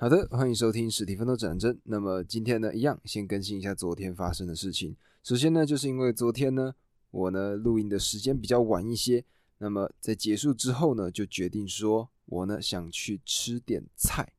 好的，欢迎收听史蒂芬的战争。那么今天呢，一样先更新一下昨天发生的事情。首先呢，就是因为昨天呢，我呢录音的时间比较晚一些，那么在结束之后呢，就决定说我呢想去吃点菜。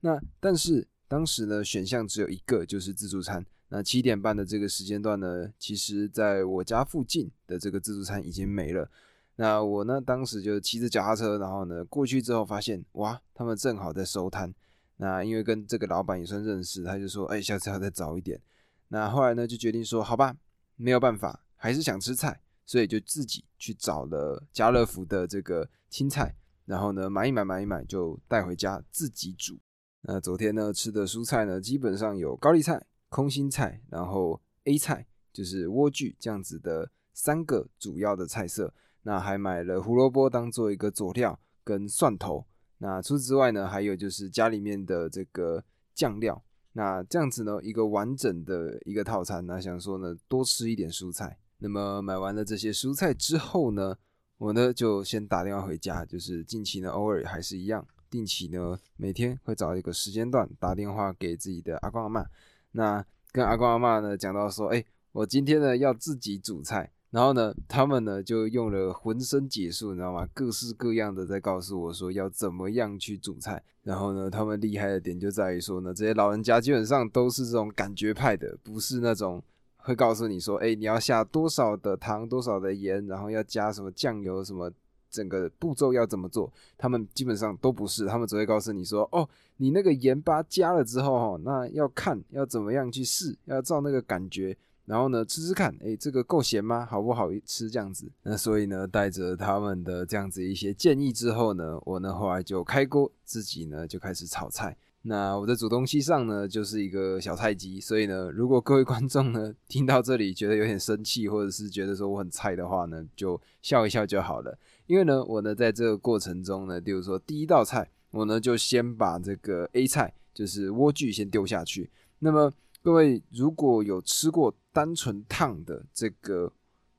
那但是当时呢选项只有一个，就是自助餐。那七点半的这个时间段呢，其实在我家附近的这个自助餐已经没了。那我呢当时就骑着脚踏车，然后呢过去之后发现，哇，他们正好在收摊。那因为跟这个老板也算认识，他就说：“哎，下次要再早一点。”那后来呢，就决定说：“好吧，没有办法，还是想吃菜，所以就自己去找了家乐福的这个青菜，然后呢买一买，买一买就带回家自己煮。那昨天呢吃的蔬菜呢，基本上有高丽菜、空心菜，然后 A 菜就是莴苣这样子的三个主要的菜色。那还买了胡萝卜当做一个佐料，跟蒜头。那除此之外呢，还有就是家里面的这个酱料。那这样子呢，一个完整的一个套餐。那想说呢，多吃一点蔬菜。那么买完了这些蔬菜之后呢，我呢就先打电话回家。就是近期呢，偶尔还是一样，定期呢每天会找一个时间段打电话给自己的阿公阿妈。那跟阿公阿妈呢讲到说，哎，我今天呢要自己煮菜。然后呢，他们呢就用了浑身解数，你知道吗？各式各样的在告诉我说要怎么样去煮菜。然后呢，他们厉害的点就在于说呢，这些老人家基本上都是这种感觉派的，不是那种会告诉你说，哎，你要下多少的糖，多少的盐，然后要加什么酱油，什么整个步骤要怎么做。他们基本上都不是，他们只会告诉你说，哦，你那个盐巴加了之后，哈，那要看要怎么样去试，要照那个感觉。然后呢，吃吃看，哎，这个够咸吗？好不好吃？这样子。那所以呢，带着他们的这样子一些建议之后呢，我呢后来就开锅，自己呢就开始炒菜。那我的煮东西上呢，就是一个小菜鸡。所以呢，如果各位观众呢听到这里觉得有点生气，或者是觉得说我很菜的话呢，就笑一笑就好了。因为呢，我呢在这个过程中呢，比如说第一道菜，我呢就先把这个 A 菜，就是莴苣先丢下去。那么各位如果有吃过单纯烫的这个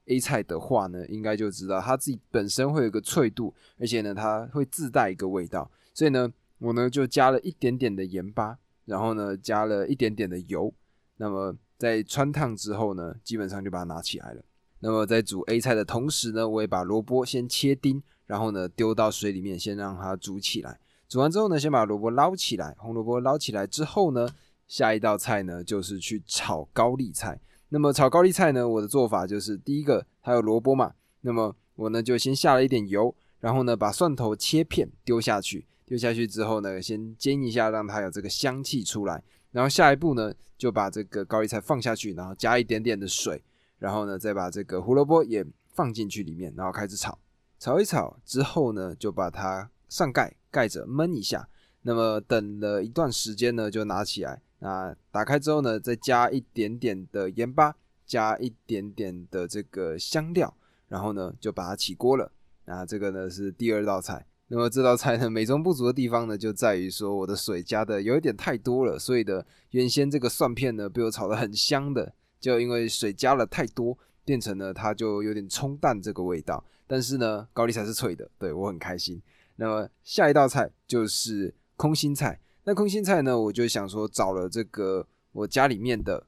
A 菜的话呢，应该就知道它自己本身会有个脆度，而且呢它会自带一个味道，所以呢我呢就加了一点点的盐巴，然后呢加了一点点的油，那么在穿烫之后呢，基本上就把它拿起来了。那么在煮 A 菜的同时呢，我也把萝卜先切丁，然后呢丢到水里面先让它煮起来。煮完之后呢，先把萝卜捞起来，红萝卜捞起来之后呢。下一道菜呢，就是去炒高丽菜。那么炒高丽菜呢，我的做法就是第一个，它有萝卜嘛，那么我呢就先下了一点油，然后呢把蒜头切片丢下去，丢下去之后呢，先煎一下，让它有这个香气出来。然后下一步呢，就把这个高丽菜放下去，然后加一点点的水，然后呢再把这个胡萝卜也放进去里面，然后开始炒。炒一炒之后呢，就把它上盖盖着焖一下。那么等了一段时间呢，就拿起来。那打开之后呢，再加一点点的盐巴，加一点点的这个香料，然后呢就把它起锅了。那这个呢是第二道菜。那么这道菜呢美中不足的地方呢就在于说我的水加的有一点太多了，所以的原先这个蒜片呢被我炒得很香的，就因为水加了太多，变成了它就有点冲淡这个味道。但是呢高丽菜是脆的，对我很开心。那么下一道菜就是空心菜。那空心菜呢？我就想说，找了这个我家里面的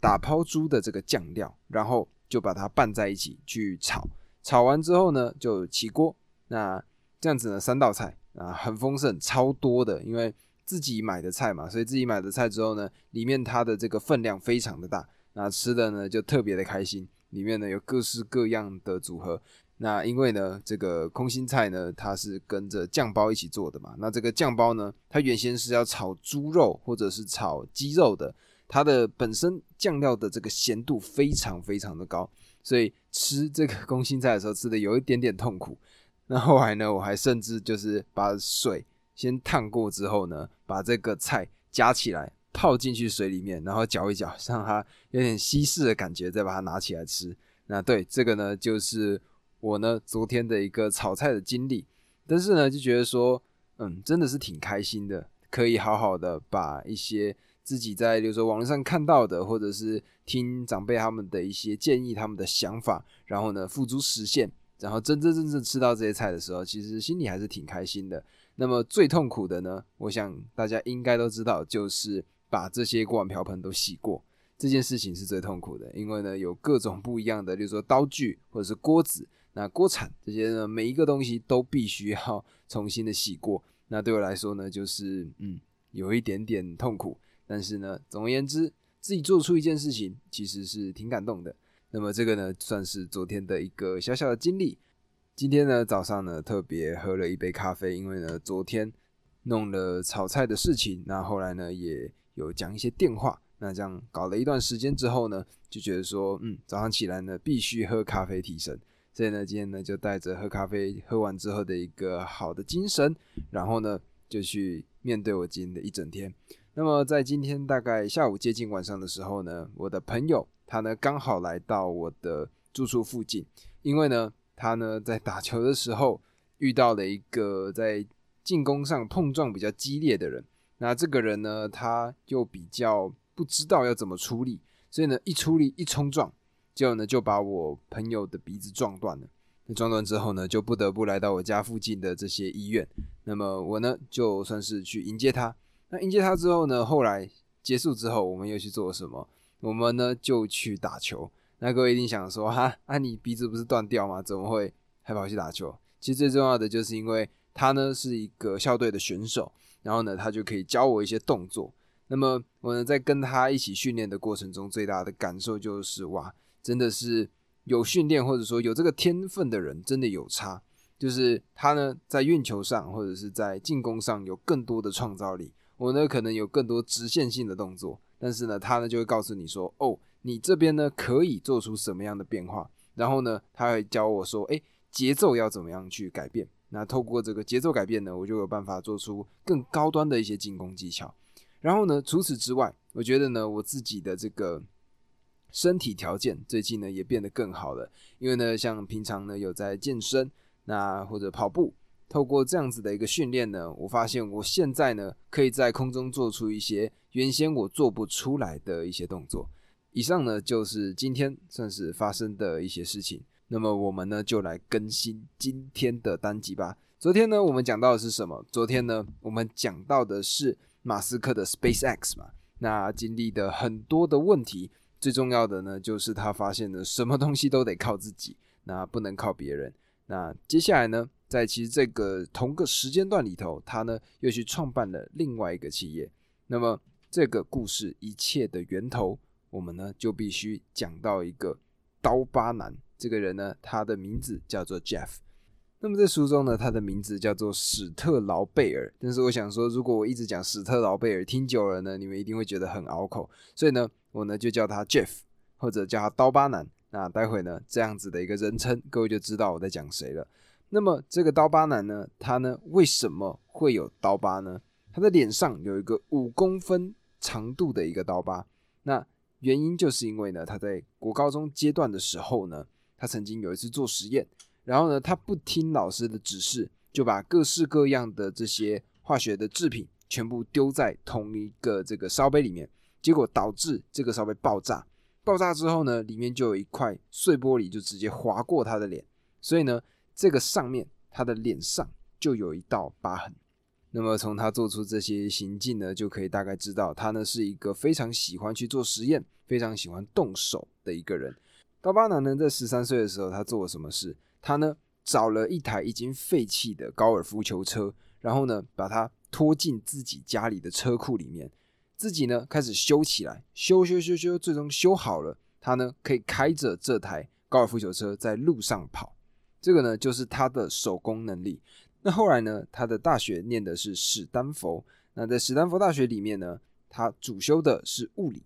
打抛猪的这个酱料，然后就把它拌在一起去炒。炒完之后呢，就起锅。那这样子呢，三道菜啊，很丰盛，超多的。因为自己买的菜嘛，所以自己买的菜之后呢，里面它的这个分量非常的大，那吃的呢就特别的开心。里面呢有各式各样的组合。那因为呢，这个空心菜呢，它是跟着酱包一起做的嘛。那这个酱包呢，它原先是要炒猪肉或者是炒鸡肉的，它的本身酱料的这个咸度非常非常的高，所以吃这个空心菜的时候吃的有一点点痛苦。那后来呢，我还甚至就是把水先烫过之后呢，把这个菜夹起来泡进去水里面，然后搅一搅，让它有点稀释的感觉，再把它拿起来吃。那对这个呢，就是。我呢，昨天的一个炒菜的经历，但是呢，就觉得说，嗯，真的是挺开心的，可以好好的把一些自己在，比如说网络上看到的，或者是听长辈他们的一些建议、他们的想法，然后呢，付诸实现，然后真真正正吃到这些菜的时候，其实心里还是挺开心的。那么最痛苦的呢，我想大家应该都知道，就是把这些锅碗瓢盆都洗过。这件事情是最痛苦的，因为呢有各种不一样的，比如说刀具或者是锅子、那锅铲这些呢，每一个东西都必须要重新的洗过。那对我来说呢，就是嗯有一点点痛苦，但是呢，总而言之，自己做出一件事情其实是挺感动的。那么这个呢，算是昨天的一个小小的经历。今天呢，早上呢特别喝了一杯咖啡，因为呢昨天弄了炒菜的事情，那后来呢也有讲一些电话，那这样搞了一段时间之后呢，就觉得说，嗯，早上起来呢必须喝咖啡提神，所以呢今天呢就带着喝咖啡喝完之后的一个好的精神，然后呢就去面对我今天的一整天。那么在今天大概下午接近晚上的时候呢，我的朋友他呢刚好来到我的住处附近，因为呢。他呢，在打球的时候遇到了一个在进攻上碰撞比较激烈的人。那这个人呢，他又比较不知道要怎么处理，所以呢，一处理一冲撞，结果呢，就把我朋友的鼻子撞断了。那撞断之后呢，就不得不来到我家附近的这些医院。那么我呢，就算是去迎接他。那迎接他之后呢，后来结束之后，我们又去做什么？我们呢，就去打球。那各位一定想说哈，啊你鼻子不是断掉吗？怎么会还跑去打球？其实最重要的就是因为他呢是一个校队的选手，然后呢他就可以教我一些动作。那么我呢在跟他一起训练的过程中，最大的感受就是哇，真的是有训练或者说有这个天分的人真的有差。就是他呢在运球上或者是在进攻上有更多的创造力，我呢可能有更多直线性的动作，但是呢他呢就会告诉你说哦。你这边呢可以做出什么样的变化？然后呢，他会教我说，哎，节奏要怎么样去改变？那透过这个节奏改变呢，我就有办法做出更高端的一些进攻技巧。然后呢，除此之外，我觉得呢，我自己的这个身体条件最近呢也变得更好了。因为呢，像平常呢有在健身，那或者跑步，透过这样子的一个训练呢，我发现我现在呢可以在空中做出一些原先我做不出来的一些动作。以上呢就是今天算是发生的一些事情，那么我们呢就来更新今天的单集吧。昨天呢我们讲到的是什么？昨天呢我们讲到的是马斯克的 SpaceX 嘛，那经历的很多的问题，最重要的呢就是他发现了什么东西都得靠自己，那不能靠别人。那接下来呢，在其实这个同个时间段里头，他呢又去创办了另外一个企业。那么这个故事一切的源头。我们呢就必须讲到一个刀疤男这个人呢，他的名字叫做 Jeff。那么在书中呢，他的名字叫做史特劳贝尔。但是我想说，如果我一直讲史特劳贝尔，听久了呢，你们一定会觉得很拗口。所以呢，我呢就叫他 Jeff，或者叫他刀疤男。那待会呢，这样子的一个人称，各位就知道我在讲谁了。那么这个刀疤男呢，他呢为什么会有刀疤呢？他的脸上有一个五公分长度的一个刀疤。那原因就是因为呢，他在国高中阶段的时候呢，他曾经有一次做实验，然后呢，他不听老师的指示，就把各式各样的这些化学的制品全部丢在同一个这个烧杯里面，结果导致这个烧杯爆炸。爆炸之后呢，里面就有一块碎玻璃就直接划过他的脸，所以呢，这个上面他的脸上就有一道疤痕。那么从他做出这些行径呢，就可以大概知道他呢是一个非常喜欢去做实验、非常喜欢动手的一个人。刀疤男呢在十三岁的时候，他做了什么事？他呢找了一台已经废弃的高尔夫球车，然后呢把它拖进自己家里的车库里面，自己呢开始修起来，修修修修，最终修好了。他呢可以开着这台高尔夫球车在路上跑，这个呢就是他的手工能力。那后来呢？他的大学念的是史丹佛。那在史丹佛大学里面呢，他主修的是物理。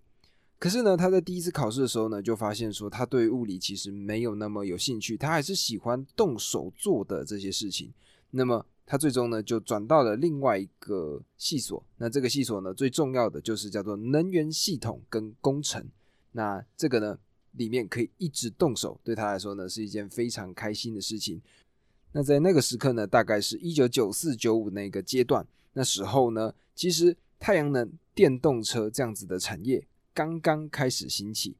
可是呢，他在第一次考试的时候呢，就发现说他对物理其实没有那么有兴趣，他还是喜欢动手做的这些事情。那么他最终呢，就转到了另外一个系所。那这个系所呢，最重要的就是叫做能源系统跟工程。那这个呢，里面可以一直动手，对他来说呢，是一件非常开心的事情。那在那个时刻呢，大概是一九九四九五那个阶段，那时候呢，其实太阳能电动车这样子的产业刚刚开始兴起，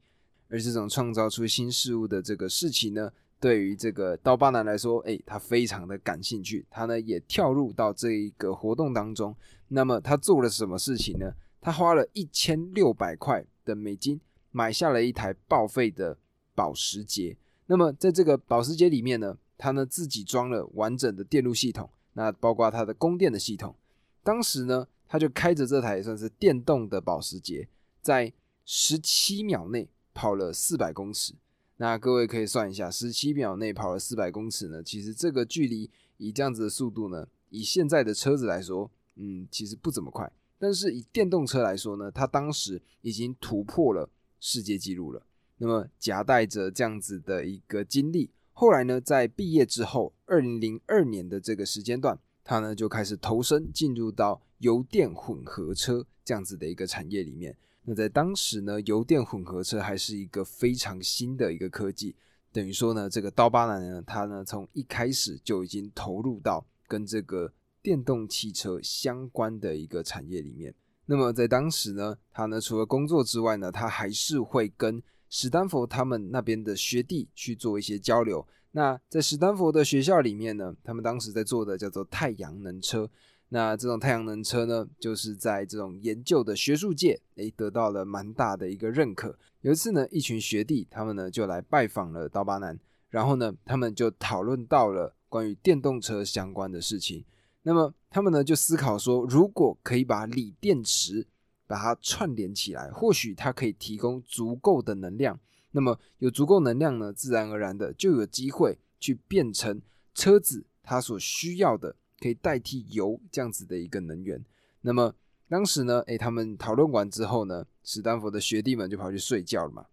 而这种创造出新事物的这个事情呢，对于这个刀疤男来说，哎，他非常的感兴趣，他呢也跳入到这一个活动当中。那么他做了什么事情呢？他花了一千六百块的美金买下了一台报废的保时捷。那么在这个保时捷里面呢，他呢自己装了完整的电路系统，那包括它的供电的系统。当时呢，他就开着这台算是电动的保时捷，在十七秒内跑了四百公尺。那各位可以算一下，十七秒内跑了四百公尺呢？其实这个距离以这样子的速度呢，以现在的车子来说，嗯，其实不怎么快。但是以电动车来说呢，它当时已经突破了世界纪录了。那么夹带着这样子的一个经历，后来呢，在毕业之后，二零零二年的这个时间段，他呢就开始投身进入到油电混合车这样子的一个产业里面。那在当时呢，油电混合车还是一个非常新的一个科技，等于说呢，这个刀疤男呢，他呢从一开始就已经投入到跟这个电动汽车相关的一个产业里面。那么在当时呢，他呢除了工作之外呢，他还是会跟史丹佛他们那边的学弟去做一些交流。那在史丹佛的学校里面呢，他们当时在做的叫做太阳能车。那这种太阳能车呢，就是在这种研究的学术界，诶，得到了蛮大的一个认可。有一次呢，一群学弟他们呢就来拜访了刀疤男，然后呢，他们就讨论到了关于电动车相关的事情。那么他们呢就思考说，如果可以把锂电池把它串联起来，或许它可以提供足够的能量。那么有足够能量呢，自然而然的就有机会去变成车子它所需要的。可以代替油这样子的一个能源。那么当时呢，诶，他们讨论完之后呢，史丹佛的学弟们就跑去睡觉了嘛。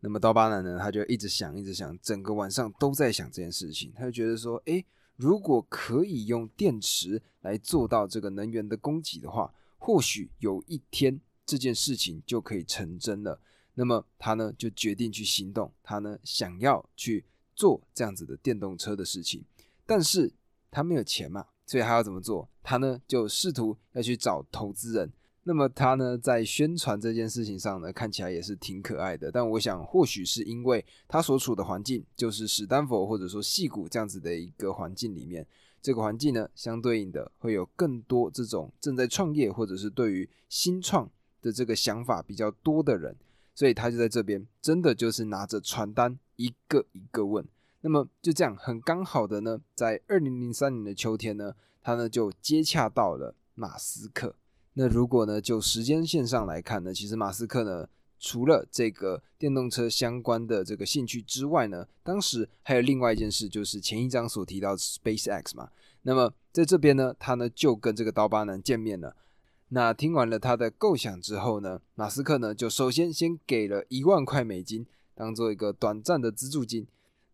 那么刀疤男呢，他就一直想，一直想，整个晚上都在想这件事情。他就觉得说，诶，如果可以用电池来做到这个能源的供给的话，或许有一天这件事情就可以成真了。那么他呢，就决定去行动。他呢，想要去做这样子的电动车的事情，但是他没有钱嘛。所以他要怎么做？他呢就试图要去找投资人。那么他呢在宣传这件事情上呢，看起来也是挺可爱的。但我想，或许是因为他所处的环境就是史丹佛或者说戏谷这样子的一个环境里面，这个环境呢相对应的会有更多这种正在创业或者是对于新创的这个想法比较多的人，所以他就在这边真的就是拿着传单一个一个问。那么就这样很刚好的呢，在二零零三年的秋天呢，他呢就接洽到了马斯克。那如果呢就时间线上来看呢，其实马斯克呢除了这个电动车相关的这个兴趣之外呢，当时还有另外一件事，就是前一章所提到 SpaceX 嘛。那么在这边呢，他呢就跟这个刀疤男见面了。那听完了他的构想之后呢，马斯克呢就首先先给了一万块美金，当做一个短暂的资助金。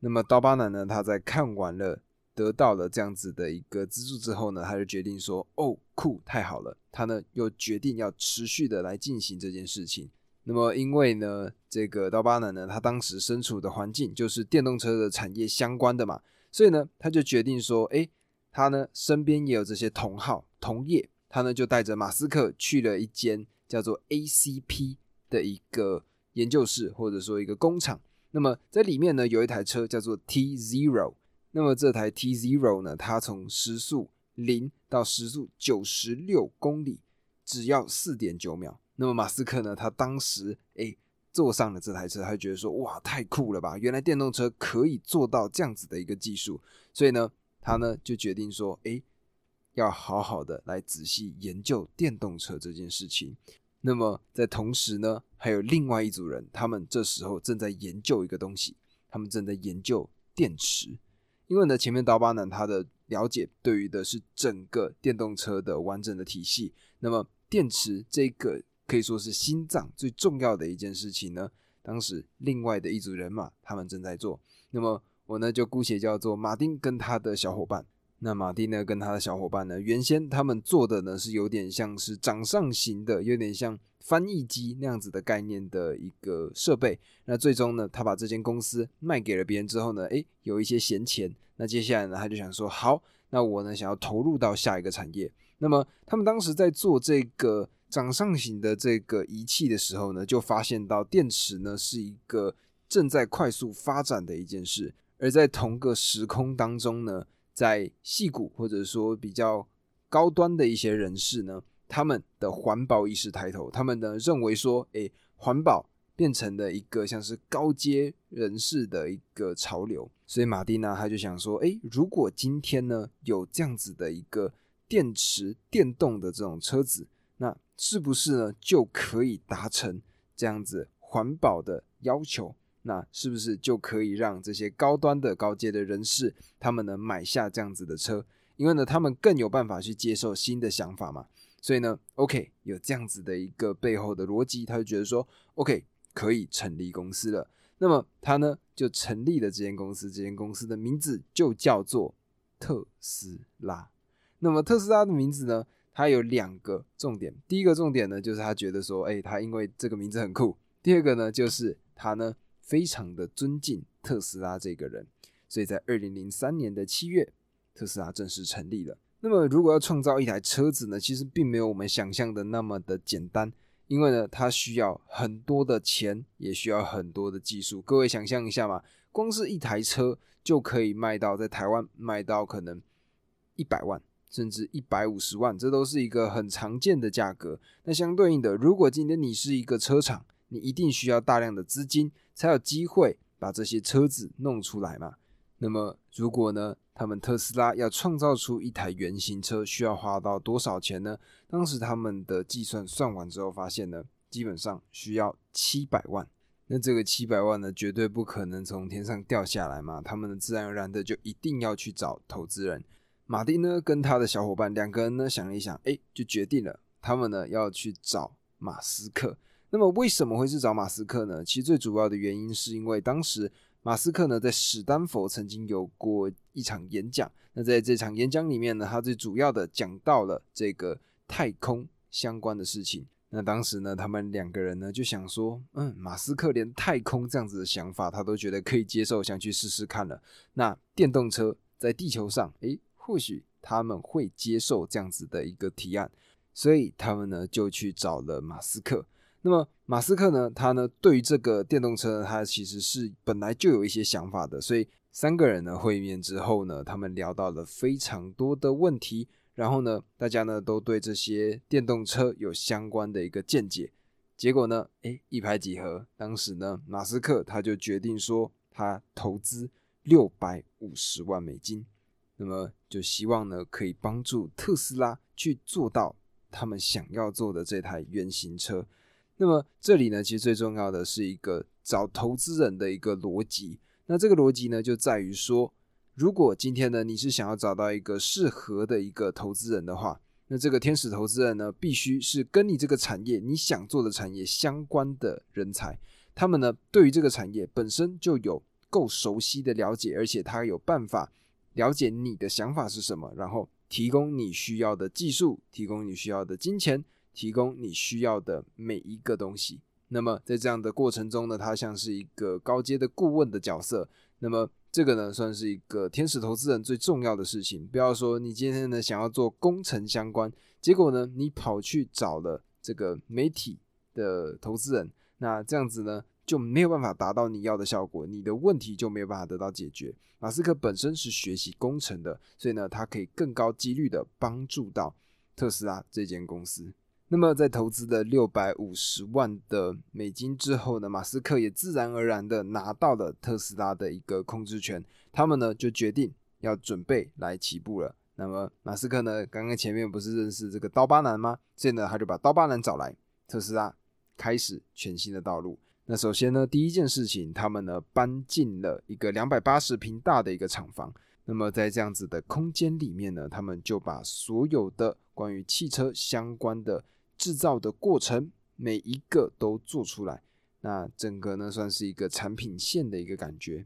那么刀疤男呢？他在看完了，得到了这样子的一个资助之后呢，他就决定说：“哦，酷，太好了！”他呢又决定要持续的来进行这件事情。那么因为呢，这个刀疤男呢，他当时身处的环境就是电动车的产业相关的嘛，所以呢，他就决定说：“诶，他呢身边也有这些同好同业，他呢就带着马斯克去了一间叫做 ACP 的一个研究室，或者说一个工厂。”那么在里面呢，有一台车叫做 T Zero。那么这台 T Zero 呢，它从时速零到时速九十六公里，只要四点九秒。那么马斯克呢，他当时诶坐上了这台车，他觉得说哇，太酷了吧！原来电动车可以做到这样子的一个技术，所以呢，他呢就决定说，诶，要好好的来仔细研究电动车这件事情。那么在同时呢，还有另外一组人，他们这时候正在研究一个东西，他们正在研究电池。因为呢，前面刀疤男他的了解对于的是整个电动车的完整的体系，那么电池这个可以说是心脏最重要的一件事情呢。当时另外的一组人马他们正在做，那么我呢就姑且叫做马丁跟他的小伙伴。那马丁呢，跟他的小伙伴呢，原先他们做的呢是有点像是掌上型的，有点像翻译机那样子的概念的一个设备。那最终呢，他把这间公司卖给了别人之后呢，诶，有一些闲钱。那接下来呢，他就想说，好，那我呢想要投入到下一个产业。那么他们当时在做这个掌上型的这个仪器的时候呢，就发现到电池呢是一个正在快速发展的一件事。而在同个时空当中呢，在戏骨或者说比较高端的一些人士呢，他们的环保意识抬头，他们呢认为说，哎，环保变成了一个像是高阶人士的一个潮流，所以马蒂娜他就想说，哎，如果今天呢有这样子的一个电池电动的这种车子，那是不是呢就可以达成这样子环保的要求？那是不是就可以让这些高端的高阶的人士，他们能买下这样子的车？因为呢，他们更有办法去接受新的想法嘛。所以呢，OK，有这样子的一个背后的逻辑，他就觉得说，OK，可以成立公司了。那么他呢，就成立了这间公司。这间公司的名字就叫做特斯拉。那么特斯拉的名字呢，它有两个重点。第一个重点呢，就是他觉得说，哎，他因为这个名字很酷。第二个呢，就是他呢。非常的尊敬特斯拉这个人，所以在二零零三年的七月，特斯拉正式成立了。那么，如果要创造一台车子呢，其实并没有我们想象的那么的简单，因为呢，它需要很多的钱，也需要很多的技术。各位想象一下嘛，光是一台车就可以卖到在台湾卖到可能一百万，甚至一百五十万，这都是一个很常见的价格。那相对应的，如果今天你是一个车厂，你一定需要大量的资金，才有机会把这些车子弄出来嘛。那么，如果呢，他们特斯拉要创造出一台原型车，需要花到多少钱呢？当时他们的计算算完之后，发现呢，基本上需要七百万。那这个七百万呢，绝对不可能从天上掉下来嘛。他们的自然而然的就一定要去找投资人。马丁呢，跟他的小伙伴两个人呢，想了一想，哎，就决定了，他们呢要去找马斯克。那么为什么会是找马斯克呢？其实最主要的原因是因为当时马斯克呢在史丹佛曾经有过一场演讲。那在这场演讲里面呢，他最主要的讲到了这个太空相关的事情。那当时呢，他们两个人呢就想说，嗯，马斯克连太空这样子的想法他都觉得可以接受，想去试试看了。那电动车在地球上，诶，或许他们会接受这样子的一个提案，所以他们呢就去找了马斯克。那么马斯克呢？他呢对于这个电动车，他其实是本来就有一些想法的。所以三个人呢会面之后呢，他们聊到了非常多的问题。然后呢，大家呢都对这些电动车有相关的一个见解。结果呢，哎，一拍即合。当时呢，马斯克他就决定说，他投资六百五十万美金，那么就希望呢可以帮助特斯拉去做到他们想要做的这台原型车。那么这里呢，其实最重要的是一个找投资人的一个逻辑。那这个逻辑呢，就在于说，如果今天呢，你是想要找到一个适合的一个投资人的话，那这个天使投资人呢，必须是跟你这个产业你想做的产业相关的人才。他们呢，对于这个产业本身就有够熟悉的了解，而且他有办法了解你的想法是什么，然后提供你需要的技术，提供你需要的金钱。提供你需要的每一个东西。那么在这样的过程中呢，他像是一个高阶的顾问的角色。那么这个呢，算是一个天使投资人最重要的事情。不要说你今天呢想要做工程相关，结果呢你跑去找了这个媒体的投资人，那这样子呢就没有办法达到你要的效果，你的问题就没有办法得到解决。马斯克本身是学习工程的，所以呢他可以更高几率的帮助到特斯拉这间公司。那么，在投资了六百五十万的美金之后呢，马斯克也自然而然的拿到了特斯拉的一个控制权。他们呢就决定要准备来起步了。那么，马斯克呢刚刚前面不是认识这个刀疤男吗？所以呢，他就把刀疤男找来，特斯拉开始全新的道路。那首先呢，第一件事情，他们呢搬进了一个两百八十平大的一个厂房。那么在这样子的空间里面呢，他们就把所有的关于汽车相关的制造的过程每一个都做出来，那整个呢算是一个产品线的一个感觉。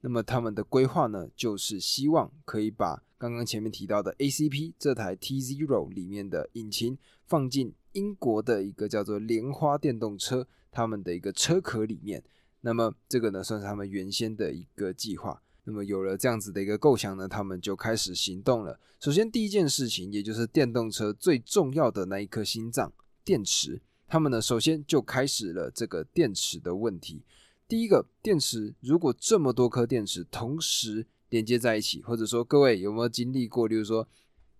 那么他们的规划呢，就是希望可以把刚刚前面提到的 ACP 这台 T Zero 里面的引擎放进英国的一个叫做莲花电动车他们的一个车壳里面。那么这个呢算是他们原先的一个计划。那么有了这样子的一个构想呢，他们就开始行动了。首先第一件事情，也就是电动车最重要的那一颗心脏——电池。他们呢，首先就开始了这个电池的问题。第一个，电池如果这么多颗电池同时连接在一起，或者说各位有没有经历过，例如说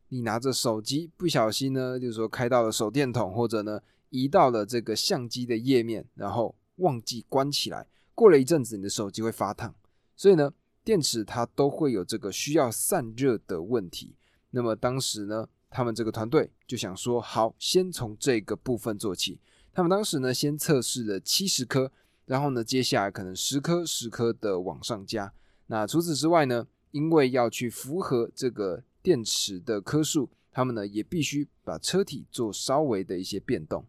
你拿着手机不小心呢，就是说开到了手电筒，或者呢移到了这个相机的页面，然后忘记关起来，过了一阵子你的手机会发烫，所以呢电池它都会有这个需要散热的问题。那么当时呢，他们这个团队就想说，好，先从这个部分做起。他们当时呢，先测试了七十颗，然后呢，接下来可能十颗、十颗的往上加。那除此之外呢，因为要去符合这个电池的颗数，他们呢也必须把车体做稍微的一些变动。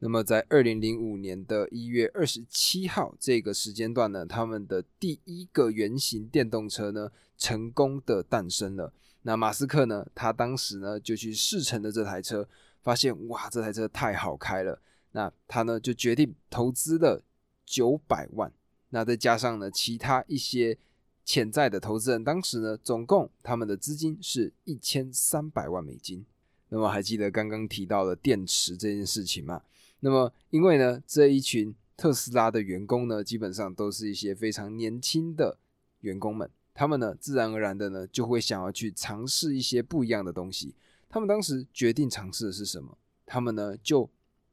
那么在二零零五年的一月二十七号这个时间段呢，他们的第一个原型电动车呢，成功的诞生了。那马斯克呢？他当时呢就去试乘了这台车，发现哇，这台车太好开了。那他呢就决定投资了九百万。那再加上呢其他一些潜在的投资人，当时呢总共他们的资金是一千三百万美金。那么还记得刚刚提到的电池这件事情吗？那么因为呢这一群特斯拉的员工呢，基本上都是一些非常年轻的员工们。他们呢，自然而然的呢，就会想要去尝试一些不一样的东西。他们当时决定尝试的是什么？他们呢，就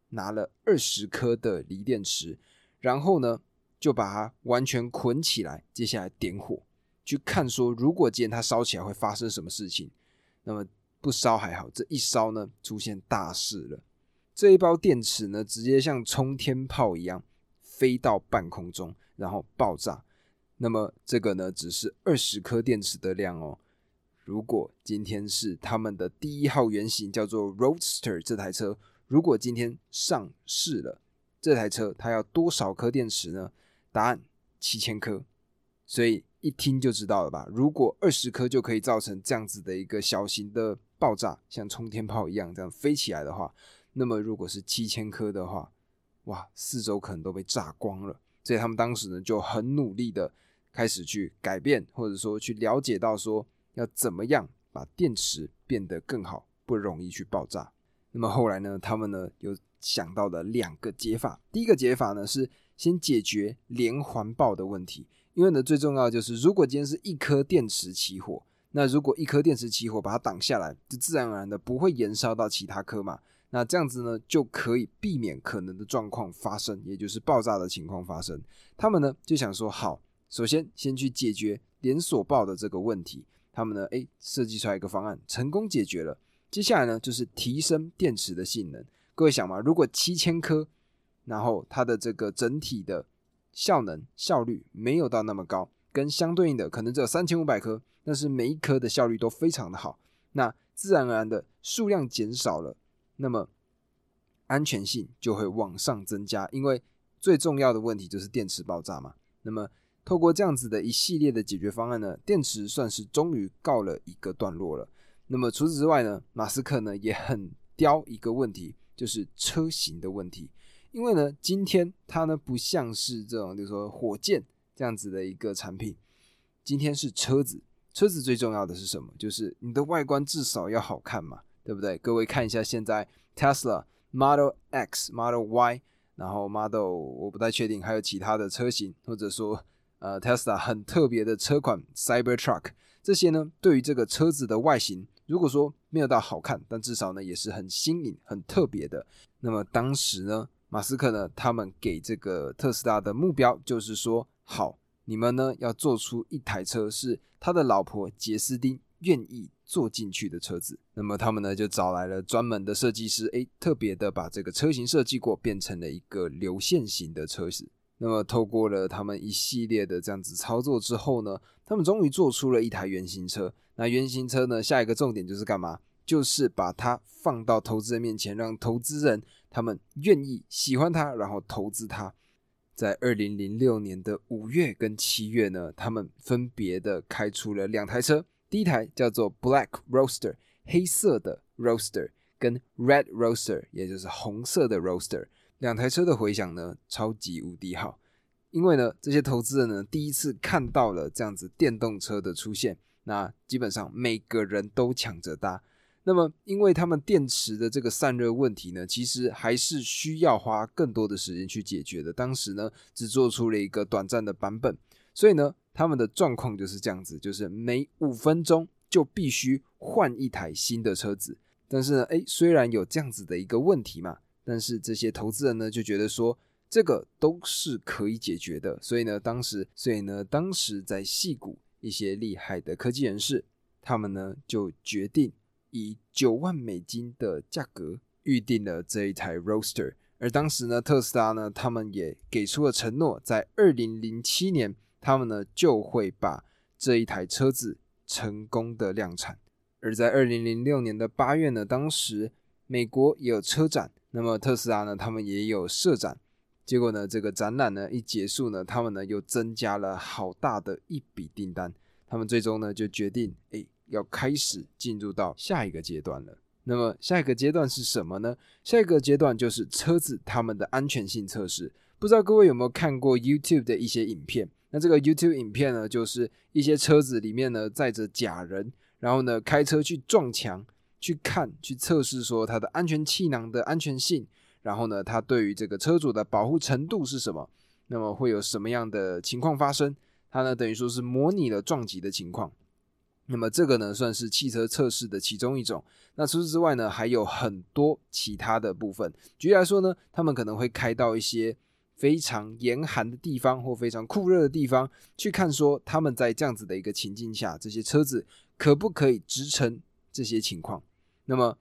拿了二十颗的锂电池，然后呢，就把它完全捆起来，接下来点火，去看说，如果今天它烧起来会发生什么事情。那么不烧还好，这一烧呢，出现大事了。这一包电池呢，直接像冲天炮一样飞到半空中，然后爆炸。那么这个呢，只是二十颗电池的量哦。如果今天是他们的第一号原型，叫做 Roadster 这台车，如果今天上市了，这台车它要多少颗电池呢？答案七千颗。所以一听就知道了吧？如果二十颗就可以造成这样子的一个小型的爆炸，像冲天炮一样这样飞起来的话，那么如果是七千颗的话，哇，四周可能都被炸光了。所以他们当时呢就很努力的。开始去改变，或者说去了解到说要怎么样把电池变得更好，不容易去爆炸。那么后来呢，他们呢有想到了两个解法。第一个解法呢是先解决连环爆的问题，因为呢最重要的就是，如果今天是一颗电池起火，那如果一颗电池起火把它挡下来，就自然而然的不会延烧到其他颗嘛。那这样子呢就可以避免可能的状况发生，也就是爆炸的情况发生。他们呢就想说好。首先，先去解决连锁爆的这个问题，他们呢，诶设计出来一个方案，成功解决了。接下来呢，就是提升电池的性能。各位想嘛，如果七千颗，然后它的这个整体的效能效率没有到那么高，跟相对应的可能只有三千五百颗，但是每一颗的效率都非常的好，那自然而然的数量减少了，那么安全性就会往上增加，因为最重要的问题就是电池爆炸嘛。那么透过这样子的一系列的解决方案呢，电池算是终于告了一个段落了。那么除此之外呢，马斯克呢也很刁一个问题，就是车型的问题。因为呢，今天它呢不像是这种，就是说火箭这样子的一个产品，今天是车子。车子最重要的是什么？就是你的外观至少要好看嘛，对不对？各位看一下现在 Tesla Model X、Model Y，然后 Model 我不太确定，还有其他的车型，或者说。呃，Tesla 很特别的车款 Cybertruck，这些呢，对于这个车子的外形，如果说没有到好看，但至少呢也是很新颖、很特别的。那么当时呢，马斯克呢，他们给这个特斯拉的目标就是说，好，你们呢要做出一台车是他的老婆杰斯丁愿意坐进去的车子。那么他们呢就找来了专门的设计师，诶，特别的把这个车型设计过，变成了一个流线型的车子。那么，透过了他们一系列的这样子操作之后呢，他们终于做出了一台原型车。那原型车呢，下一个重点就是干嘛？就是把它放到投资人面前，让投资人他们愿意喜欢它，然后投资它。在二零零六年的五月跟七月呢，他们分别的开出了两台车，第一台叫做 Black Roaster，黑色的 Roaster，跟 Red Roaster，也就是红色的 Roaster。两台车的回响呢，超级无敌好，因为呢，这些投资人呢，第一次看到了这样子电动车的出现，那基本上每个人都抢着搭。那么，因为他们电池的这个散热问题呢，其实还是需要花更多的时间去解决的。当时呢，只做出了一个短暂的版本，所以呢，他们的状况就是这样子，就是每五分钟就必须换一台新的车子。但是呢，诶，虽然有这样子的一个问题嘛，但是这些投资人呢就觉得说，这个都是可以解决的。所以呢，当时，所以呢，当时在戏谷一些厉害的科技人士，他们呢就决定。以九万美金的价格预定了这一台 Roaster 而当时呢，特斯拉呢，他们也给出了承诺，在二零零七年，他们呢就会把这一台车子成功的量产。而在二零零六年的八月呢，当时美国也有车展，那么特斯拉呢，他们也有设展。结果呢，这个展览呢一结束呢，他们呢又增加了好大的一笔订单，他们最终呢就决定，哎。要开始进入到下一个阶段了。那么下一个阶段是什么呢？下一个阶段就是车子他们的安全性测试。不知道各位有没有看过 YouTube 的一些影片？那这个 YouTube 影片呢，就是一些车子里面呢载着假人，然后呢开车去撞墙，去看去测试说它的安全气囊的安全性，然后呢它对于这个车主的保护程度是什么？那么会有什么样的情况发生？它呢等于说是模拟了撞击的情况。那么这个呢，算是汽车测试的其中一种。那除此之外呢，还有很多其他的部分。举例来说呢，他们可能会开到一些非常严寒的地方或非常酷热的地方，去看说他们在这样子的一个情境下，这些车子可不可以支撑这些情况。那么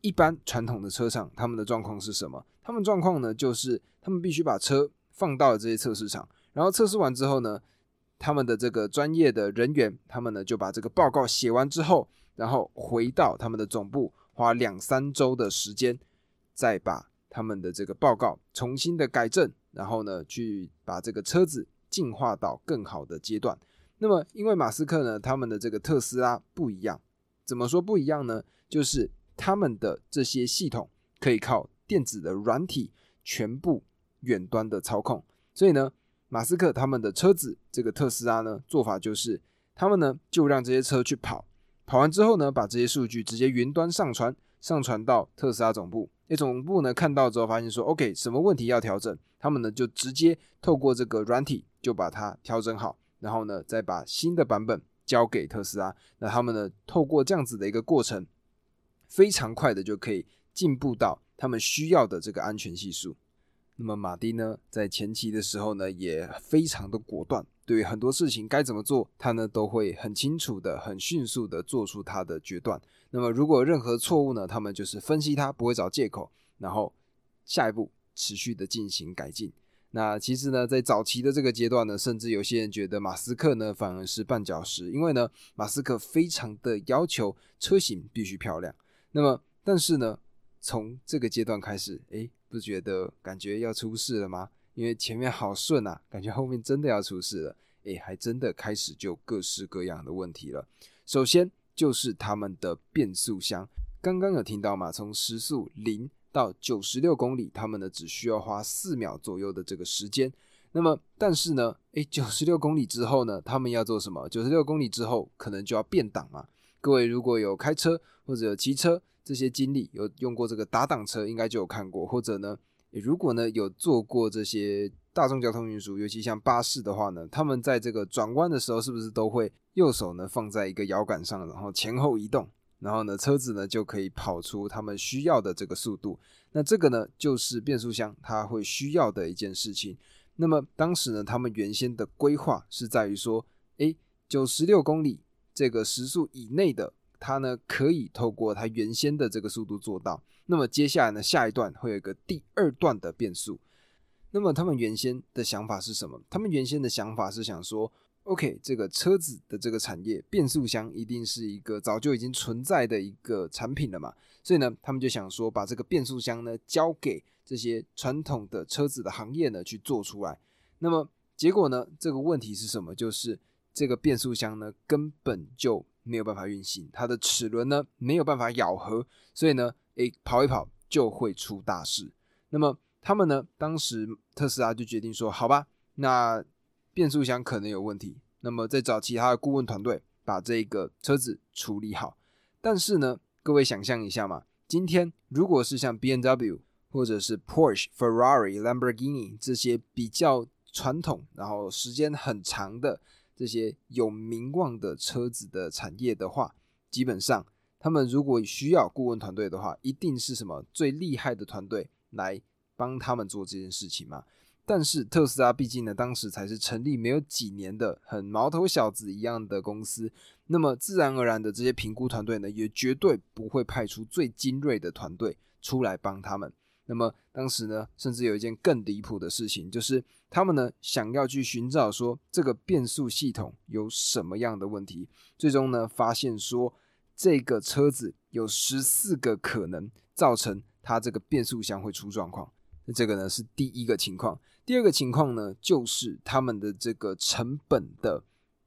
一般传统的车厂，他们的状况是什么？他们状况呢，就是他们必须把车放到了这些测试场，然后测试完之后呢。他们的这个专业的人员，他们呢就把这个报告写完之后，然后回到他们的总部，花两三周的时间，再把他们的这个报告重新的改正，然后呢去把这个车子进化到更好的阶段。那么，因为马斯克呢，他们的这个特斯拉不一样，怎么说不一样呢？就是他们的这些系统可以靠电子的软体全部远端的操控，所以呢。马斯克他们的车子，这个特斯拉呢，做法就是，他们呢就让这些车去跑，跑完之后呢，把这些数据直接云端上传，上传到特斯拉总部。那总部呢看到之后，发现说，OK，什么问题要调整，他们呢就直接透过这个软体就把它调整好，然后呢再把新的版本交给特斯拉。那他们呢透过这样子的一个过程，非常快的就可以进步到他们需要的这个安全系数。那么马丁呢，在前期的时候呢，也非常的果断，对于很多事情该怎么做，他呢都会很清楚的、很迅速的做出他的决断。那么如果任何错误呢，他们就是分析他，不会找借口，然后下一步持续的进行改进。那其实呢，在早期的这个阶段呢，甚至有些人觉得马斯克呢反而是绊脚石，因为呢，马斯克非常的要求车型必须漂亮。那么，但是呢，从这个阶段开始，诶。不觉得感觉要出事了吗？因为前面好顺啊，感觉后面真的要出事了。诶，还真的开始就各式各样的问题了。首先就是他们的变速箱，刚刚有听到嘛？从时速零到九十六公里，他们呢只需要花四秒左右的这个时间。那么，但是呢，诶，九十六公里之后呢，他们要做什么？九十六公里之后可能就要变档嘛。各位如果有开车或者有骑车，这些经历有用过这个打档车，应该就有看过，或者呢，如果呢有坐过这些大众交通运输，尤其像巴士的话呢，他们在这个转弯的时候，是不是都会右手呢放在一个摇杆上，然后前后移动，然后呢车子呢就可以跑出他们需要的这个速度？那这个呢就是变速箱它会需要的一件事情。那么当时呢，他们原先的规划是在于说，诶，九十六公里这个时速以内的。它呢可以透过它原先的这个速度做到。那么接下来呢，下一段会有一个第二段的变速。那么他们原先的想法是什么？他们原先的想法是想说，OK，这个车子的这个产业，变速箱一定是一个早就已经存在的一个产品了嘛。所以呢，他们就想说，把这个变速箱呢交给这些传统的车子的行业呢去做出来。那么结果呢，这个问题是什么？就是这个变速箱呢根本就。没有办法运行，它的齿轮呢没有办法咬合，所以呢，诶，跑一跑就会出大事。那么他们呢，当时特斯拉就决定说，好吧，那变速箱可能有问题，那么再找其他的顾问团队把这个车子处理好。但是呢，各位想象一下嘛，今天如果是像 B N W 或者是 Porsche、Ferrari、Lamborghini 这些比较传统，然后时间很长的这些有名望的车子的产业的话，基本上他们如果需要顾问团队的话，一定是什么最厉害的团队来帮他们做这件事情嘛。但是特斯拉毕竟呢，当时才是成立没有几年的很毛头小子一样的公司，那么自然而然的这些评估团队呢，也绝对不会派出最精锐的团队出来帮他们。那么当时呢，甚至有一件更离谱的事情，就是他们呢想要去寻找说这个变速系统有什么样的问题，最终呢发现说这个车子有十四个可能造成它这个变速箱会出状况。那这个呢是第一个情况。第二个情况呢，就是他们的这个成本的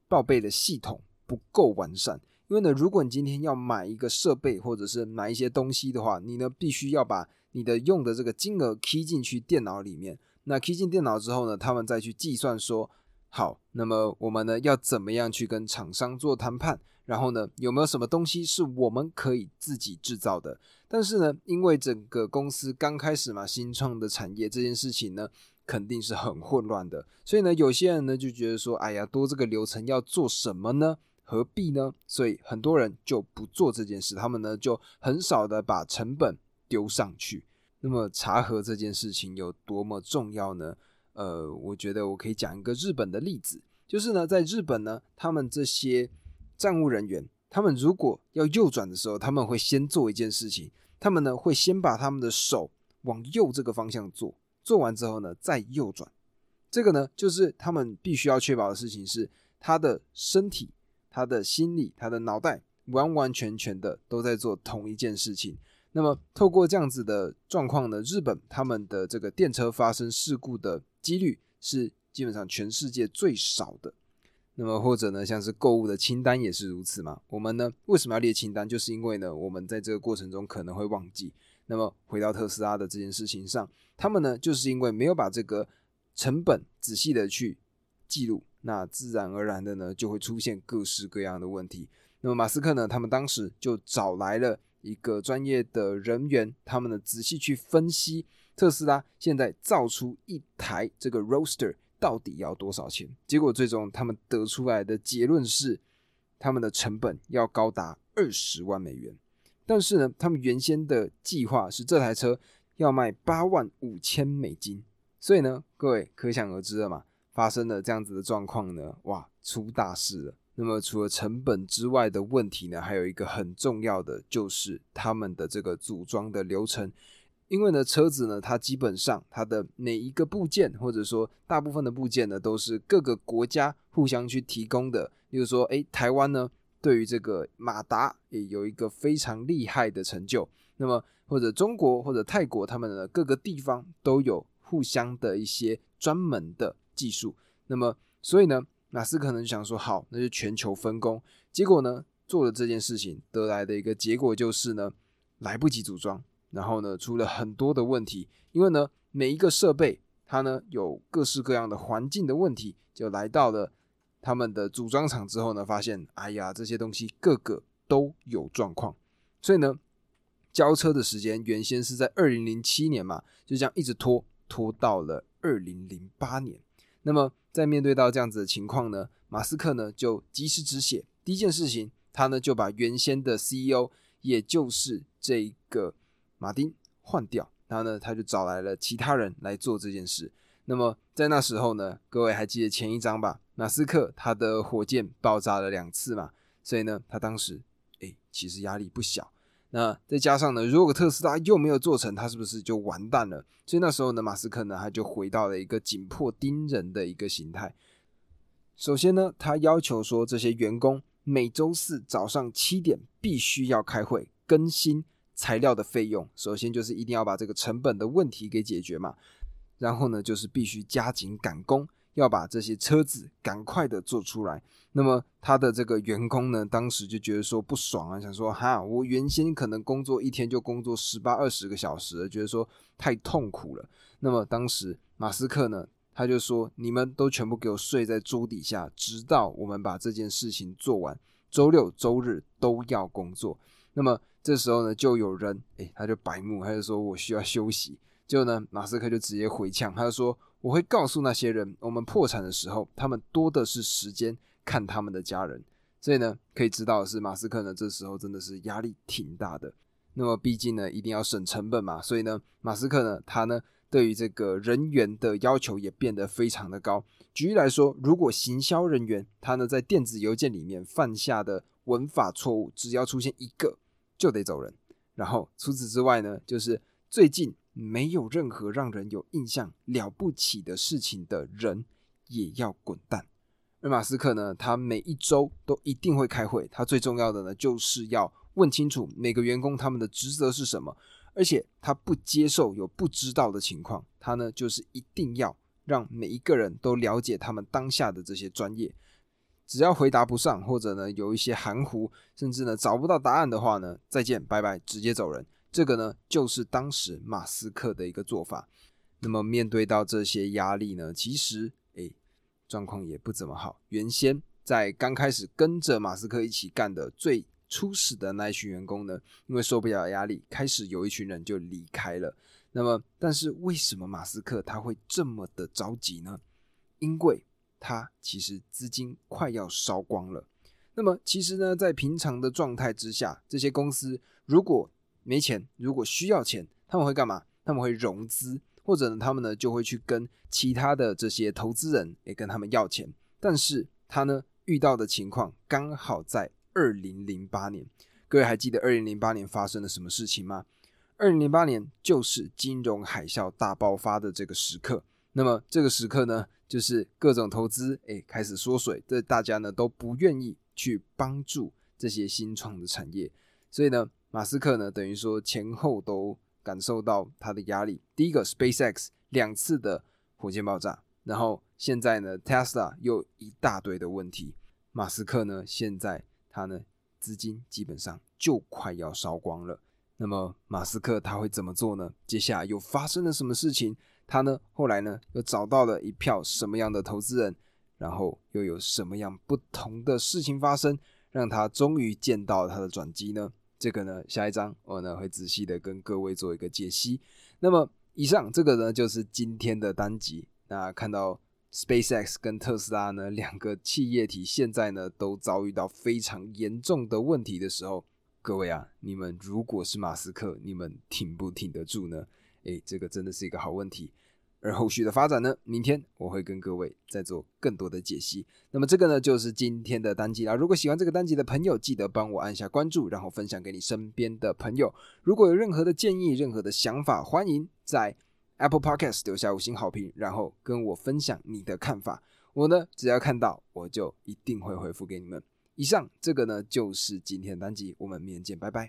报备的系统不够完善。因为呢，如果你今天要买一个设备或者是买一些东西的话，你呢必须要把你的用的这个金额 key 进去电脑里面。那 key 进电脑之后呢，他们再去计算说，好，那么我们呢要怎么样去跟厂商做谈判？然后呢，有没有什么东西是我们可以自己制造的？但是呢，因为整个公司刚开始嘛，新创的产业这件事情呢。肯定是很混乱的，所以呢，有些人呢就觉得说，哎呀，多这个流程要做什么呢？何必呢？所以很多人就不做这件事，他们呢就很少的把成本丢上去。那么查核这件事情有多么重要呢？呃，我觉得我可以讲一个日本的例子，就是呢，在日本呢，他们这些站务人员，他们如果要右转的时候，他们会先做一件事情，他们呢会先把他们的手往右这个方向做。做完之后呢，再右转，这个呢，就是他们必须要确保的事情是，他的身体、他的心理、他的脑袋完完全全的都在做同一件事情。那么，透过这样子的状况呢，日本他们的这个电车发生事故的几率是基本上全世界最少的。那么，或者呢，像是购物的清单也是如此嘛？我们呢，为什么要列清单？就是因为呢，我们在这个过程中可能会忘记。那么回到特斯拉的这件事情上，他们呢就是因为没有把这个成本仔细的去记录，那自然而然的呢就会出现各式各样的问题。那么马斯克呢，他们当时就找来了一个专业的人员，他们呢仔细去分析特斯拉现在造出一台这个 Roaster 到底要多少钱。结果最终他们得出来的结论是，他们的成本要高达二十万美元。但是呢，他们原先的计划是这台车要卖八万五千美金，所以呢，各位可想而知了嘛，发生了这样子的状况呢，哇，出大事了。那么除了成本之外的问题呢，还有一个很重要的就是他们的这个组装的流程，因为呢，车子呢，它基本上它的每一个部件或者说大部分的部件呢，都是各个国家互相去提供的，比如说，诶，台湾呢。对于这个马达也有一个非常厉害的成就，那么或者中国或者泰国，他们的各个地方都有互相的一些专门的技术，那么所以呢，马斯克呢就想说好，那就全球分工，结果呢做了这件事情，得来的一个结果就是呢来不及组装，然后呢出了很多的问题，因为呢每一个设备它呢有各式各样的环境的问题，就来到了。他们的组装厂之后呢，发现哎呀，这些东西个个都有状况，所以呢，交车的时间原先是在二零零七年嘛，就这样一直拖拖到了二零零八年。那么在面对到这样子的情况呢，马斯克呢就及时止血。第一件事情，他呢就把原先的 CEO，也就是这个马丁换掉，然后呢他就找来了其他人来做这件事。那么在那时候呢，各位还记得前一章吧？马斯克他的火箭爆炸了两次嘛，所以呢，他当时哎，其实压力不小。那再加上呢，如果特斯拉又没有做成，他是不是就完蛋了？所以那时候呢，马斯克呢，他就回到了一个紧迫盯人的一个形态。首先呢，他要求说，这些员工每周四早上七点必须要开会，更新材料的费用。首先就是一定要把这个成本的问题给解决嘛。然后呢，就是必须加紧赶工，要把这些车子赶快的做出来。那么他的这个员工呢，当时就觉得说不爽啊，想说哈，我原先可能工作一天就工作十八二十个小时，觉得说太痛苦了。那么当时马斯克呢，他就说，你们都全部给我睡在桌底下，直到我们把这件事情做完。周六周日都要工作。那么这时候呢，就有人哎，他就白目，他就说我需要休息。就呢，马斯克就直接回呛，他就说我会告诉那些人，我们破产的时候，他们多的是时间看他们的家人。所以呢，可以知道的是，马斯克呢这时候真的是压力挺大的。那么毕竟呢，一定要省成本嘛，所以呢，马斯克呢，他呢对于这个人员的要求也变得非常的高。举例来说，如果行销人员他呢在电子邮件里面犯下的文法错误，只要出现一个就得走人。然后除此之外呢，就是最近。没有任何让人有印象了不起的事情的人也要滚蛋。而马斯克呢，他每一周都一定会开会，他最重要的呢，就是要问清楚每个员工他们的职责是什么，而且他不接受有不知道的情况，他呢就是一定要让每一个人都了解他们当下的这些专业，只要回答不上或者呢有一些含糊，甚至呢找不到答案的话呢，再见，拜拜，直接走人。这个呢，就是当时马斯克的一个做法。那么面对到这些压力呢，其实诶，状况也不怎么好。原先在刚开始跟着马斯克一起干的最初始的那一群员工呢，因为受不了压力，开始有一群人就离开了。那么，但是为什么马斯克他会这么的着急呢？因为他其实资金快要烧光了。那么，其实呢，在平常的状态之下，这些公司如果没钱，如果需要钱，他们会干嘛？他们会融资，或者呢，他们呢就会去跟其他的这些投资人也跟他们要钱。但是他呢遇到的情况刚好在二零零八年。各位还记得二零零八年发生了什么事情吗？二零零八年就是金融海啸大爆发的这个时刻。那么这个时刻呢，就是各种投资诶开始缩水，这大家呢都不愿意去帮助这些新创的产业，所以呢。马斯克呢，等于说前后都感受到他的压力。第一个，SpaceX 两次的火箭爆炸，然后现在呢，Tesla 又一大堆的问题。马斯克呢，现在他呢资金基本上就快要烧光了。那么马斯克他会怎么做呢？接下来又发生了什么事情？他呢后来呢又找到了一票什么样的投资人？然后又有什么样不同的事情发生，让他终于见到他的转机呢？这个呢，下一章我呢会仔细的跟各位做一个解析。那么以上这个呢就是今天的单集。那看到 SpaceX 跟特斯拉呢两个企业体现在呢都遭遇到非常严重的问题的时候，各位啊，你们如果是马斯克，你们挺不挺得住呢？诶，这个真的是一个好问题。而后续的发展呢？明天我会跟各位再做更多的解析。那么这个呢，就是今天的单集啦。如果喜欢这个单集的朋友，记得帮我按下关注，然后分享给你身边的朋友。如果有任何的建议、任何的想法，欢迎在 Apple Podcast 留下五星好评，然后跟我分享你的看法。我呢，只要看到，我就一定会回复给你们。以上这个呢，就是今天的单集。我们明天见，拜拜。